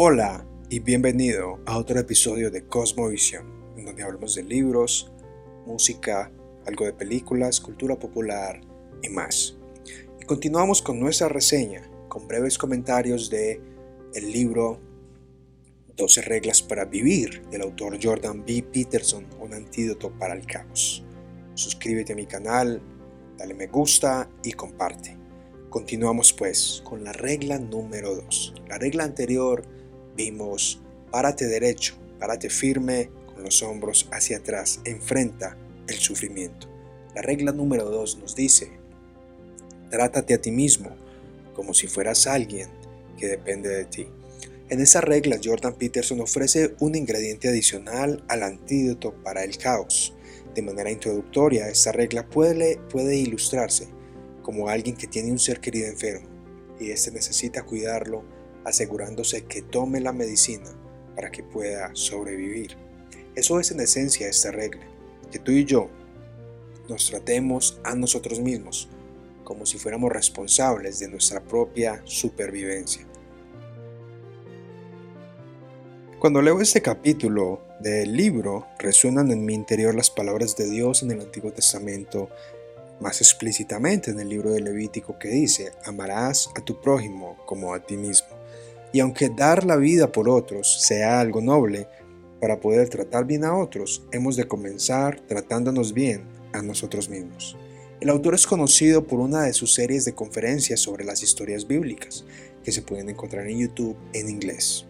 Hola y bienvenido a otro episodio de Cosmovisión, en donde hablamos de libros, música, algo de películas, cultura popular y más. Y continuamos con nuestra reseña, con breves comentarios de el libro 12 reglas para vivir del autor Jordan B. Peterson, un antídoto para el caos. Suscríbete a mi canal, dale me gusta y comparte. Continuamos pues con la regla número 2. La regla anterior vimos párate derecho, párate firme con los hombros hacia atrás, enfrenta el sufrimiento. La regla número 2 nos dice, trátate a ti mismo como si fueras alguien que depende de ti. En esa regla, Jordan Peterson ofrece un ingrediente adicional al antídoto para el caos. De manera introductoria, esta regla puede, puede ilustrarse como alguien que tiene un ser querido enfermo y éste necesita cuidarlo asegurándose que tome la medicina para que pueda sobrevivir. Eso es en esencia esta regla, que tú y yo nos tratemos a nosotros mismos como si fuéramos responsables de nuestra propia supervivencia. Cuando leo este capítulo del libro, resuenan en mi interior las palabras de Dios en el Antiguo Testamento, más explícitamente en el libro de Levítico que dice, amarás a tu prójimo como a ti mismo. Y aunque dar la vida por otros sea algo noble, para poder tratar bien a otros, hemos de comenzar tratándonos bien a nosotros mismos. El autor es conocido por una de sus series de conferencias sobre las historias bíblicas, que se pueden encontrar en YouTube en inglés.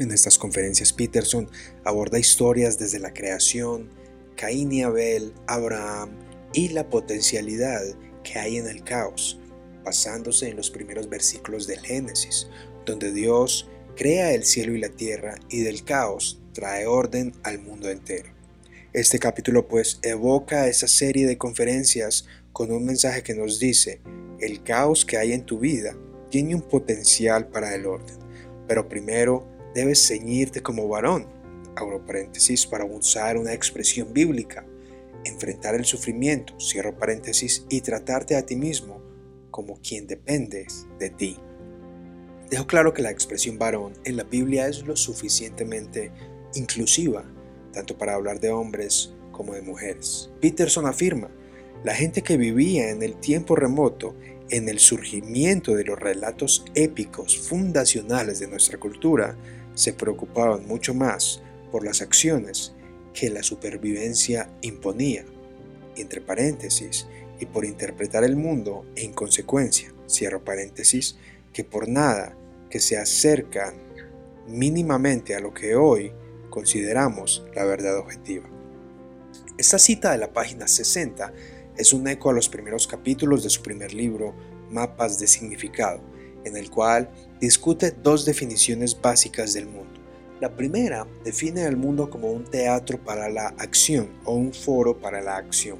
En estas conferencias Peterson aborda historias desde la creación, Caín y Abel, Abraham y la potencialidad que hay en el caos, basándose en los primeros versículos del Génesis, donde Dios crea el cielo y la tierra y del caos trae orden al mundo entero. Este capítulo pues evoca esa serie de conferencias con un mensaje que nos dice, el caos que hay en tu vida tiene un potencial para el orden, pero primero debes ceñirte como varón, abro paréntesis para usar una expresión bíblica, enfrentar el sufrimiento, cierro paréntesis, y tratarte a ti mismo como quien dependes de ti. Dejo claro que la expresión varón en la Biblia es lo suficientemente inclusiva, tanto para hablar de hombres como de mujeres. Peterson afirma, la gente que vivía en el tiempo remoto en el surgimiento de los relatos épicos fundacionales de nuestra cultura, se preocupaban mucho más por las acciones que la supervivencia imponía, entre paréntesis, y por interpretar el mundo en consecuencia, cierro paréntesis, que por nada que se acercan mínimamente a lo que hoy consideramos la verdad objetiva. Esta cita de la página 60 es un eco a los primeros capítulos de su primer libro, Mapas de Significado, en el cual discute dos definiciones básicas del mundo. La primera define el mundo como un teatro para la acción o un foro para la acción,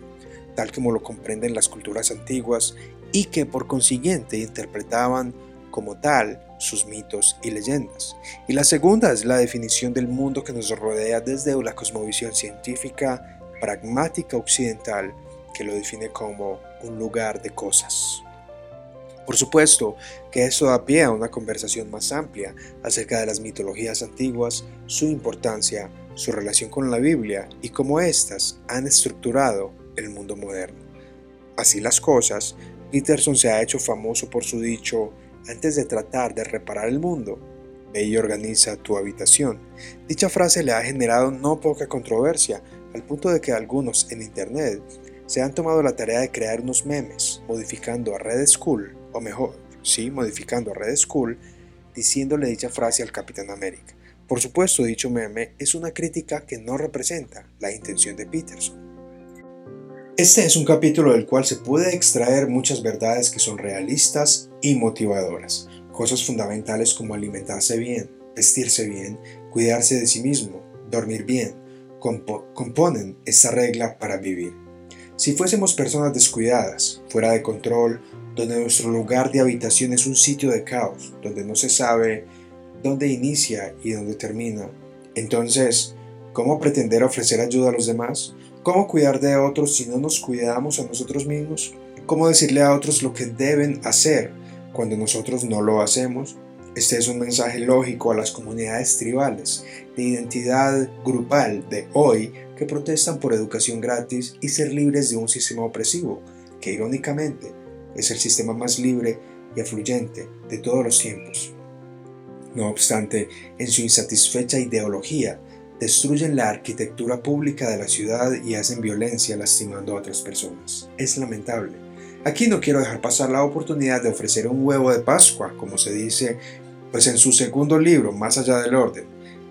tal como lo comprenden las culturas antiguas y que por consiguiente interpretaban como tal sus mitos y leyendas. Y la segunda es la definición del mundo que nos rodea desde la cosmovisión científica pragmática occidental que lo define como un lugar de cosas. Por supuesto que eso da pie a una conversación más amplia acerca de las mitologías antiguas, su importancia, su relación con la Biblia y cómo éstas han estructurado el mundo moderno. Así las cosas, Peterson se ha hecho famoso por su dicho, antes de tratar de reparar el mundo, ve y organiza tu habitación. Dicha frase le ha generado no poca controversia, al punto de que algunos en Internet se han tomado la tarea de crear unos memes, modificando a Red School o mejor, sí, modificando a Red School, diciéndole dicha frase al Capitán América. Por supuesto, dicho meme es una crítica que no representa la intención de Peterson. Este es un capítulo del cual se puede extraer muchas verdades que son realistas y motivadoras. Cosas fundamentales como alimentarse bien, vestirse bien, cuidarse de sí mismo, dormir bien, componen esta regla para vivir. Si fuésemos personas descuidadas, fuera de control donde nuestro lugar de habitación es un sitio de caos, donde no se sabe dónde inicia y dónde termina. Entonces, ¿cómo pretender ofrecer ayuda a los demás? ¿Cómo cuidar de otros si no nos cuidamos a nosotros mismos? ¿Cómo decirle a otros lo que deben hacer cuando nosotros no lo hacemos? Este es un mensaje lógico a las comunidades tribales de identidad grupal de hoy que protestan por educación gratis y ser libres de un sistema opresivo, que irónicamente es el sistema más libre y afluyente de todos los tiempos. No obstante, en su insatisfecha ideología, destruyen la arquitectura pública de la ciudad y hacen violencia lastimando a otras personas. Es lamentable. Aquí no quiero dejar pasar la oportunidad de ofrecer un huevo de Pascua, como se dice, pues en su segundo libro, Más allá del orden,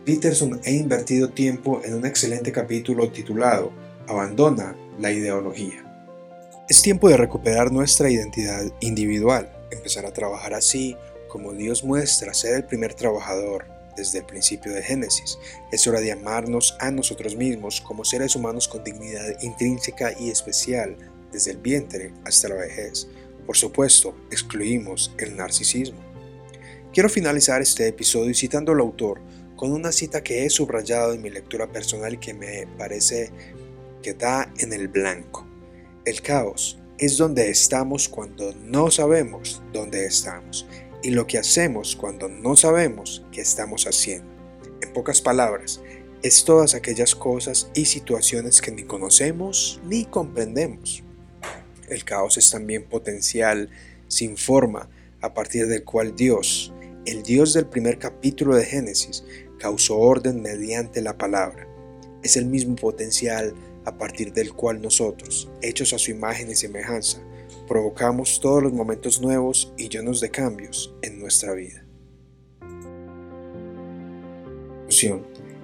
Peterson ha invertido tiempo en un excelente capítulo titulado Abandona la ideología. Es tiempo de recuperar nuestra identidad individual, empezar a trabajar así como Dios muestra ser el primer trabajador desde el principio de Génesis. Es hora de amarnos a nosotros mismos como seres humanos con dignidad intrínseca y especial desde el vientre hasta la vejez. Por supuesto, excluimos el narcisismo. Quiero finalizar este episodio citando al autor con una cita que he subrayado en mi lectura personal que me parece que da en el blanco. El caos es donde estamos cuando no sabemos dónde estamos y lo que hacemos cuando no sabemos qué estamos haciendo. En pocas palabras, es todas aquellas cosas y situaciones que ni conocemos ni comprendemos. El caos es también potencial, sin forma, a partir del cual Dios, el Dios del primer capítulo de Génesis, causó orden mediante la palabra. Es el mismo potencial a partir del cual nosotros, hechos a su imagen y semejanza, provocamos todos los momentos nuevos y llenos de cambios en nuestra vida.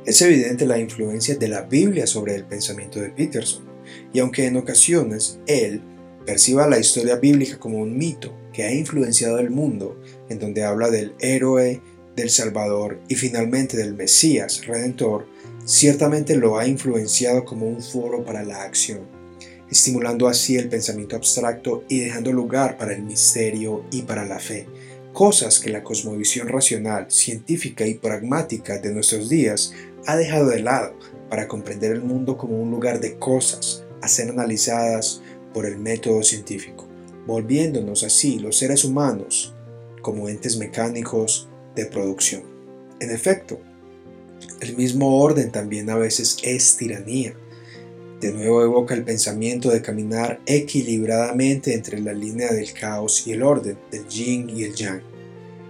Es evidente la influencia de la Biblia sobre el pensamiento de Peterson, y aunque en ocasiones él perciba la historia bíblica como un mito que ha influenciado el mundo, en donde habla del héroe, del Salvador y finalmente del Mesías Redentor, ciertamente lo ha influenciado como un foro para la acción estimulando así el pensamiento abstracto y dejando lugar para el misterio y para la fe, cosas que la cosmovisión racional, científica y pragmática de nuestros días ha dejado de lado para comprender el mundo como un lugar de cosas a ser analizadas por el método científico, volviéndonos así los seres humanos como entes mecánicos de producción. En efecto, el mismo orden también a veces es tiranía, de nuevo evoca el pensamiento de caminar equilibradamente entre la línea del caos y el orden, del yin y el yang.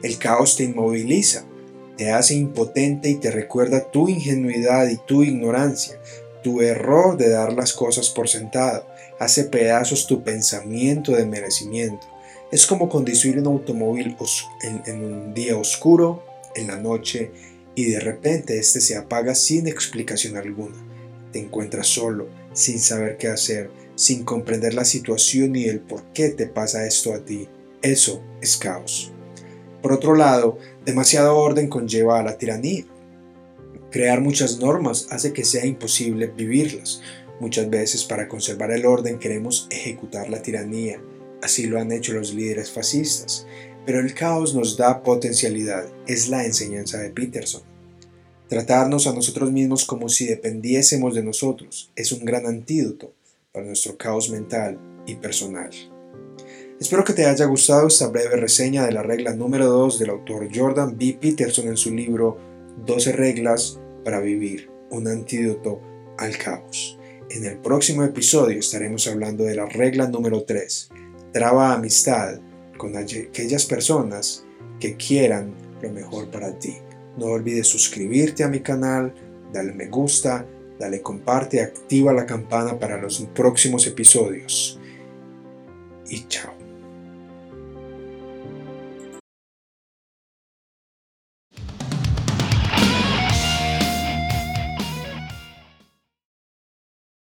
El caos te inmoviliza, te hace impotente y te recuerda tu ingenuidad y tu ignorancia, tu error de dar las cosas por sentado, hace pedazos tu pensamiento de merecimiento. Es como conducir un automóvil en, en un día oscuro, en la noche, y de repente este se apaga sin explicación alguna. Te encuentras solo, sin saber qué hacer, sin comprender la situación y el por qué te pasa esto a ti. Eso es caos. Por otro lado, demasiado orden conlleva a la tiranía. Crear muchas normas hace que sea imposible vivirlas. Muchas veces para conservar el orden queremos ejecutar la tiranía. Así lo han hecho los líderes fascistas. Pero el caos nos da potencialidad. Es la enseñanza de Peterson. Tratarnos a nosotros mismos como si dependiésemos de nosotros es un gran antídoto para nuestro caos mental y personal. Espero que te haya gustado esta breve reseña de la regla número 2 del autor Jordan B. Peterson en su libro 12 reglas para vivir, un antídoto al caos. En el próximo episodio estaremos hablando de la regla número 3. Traba amistad con aquellas personas que quieran lo mejor para ti. No olvides suscribirte a mi canal, dale me gusta, dale comparte, activa la campana para los próximos episodios. Y chao.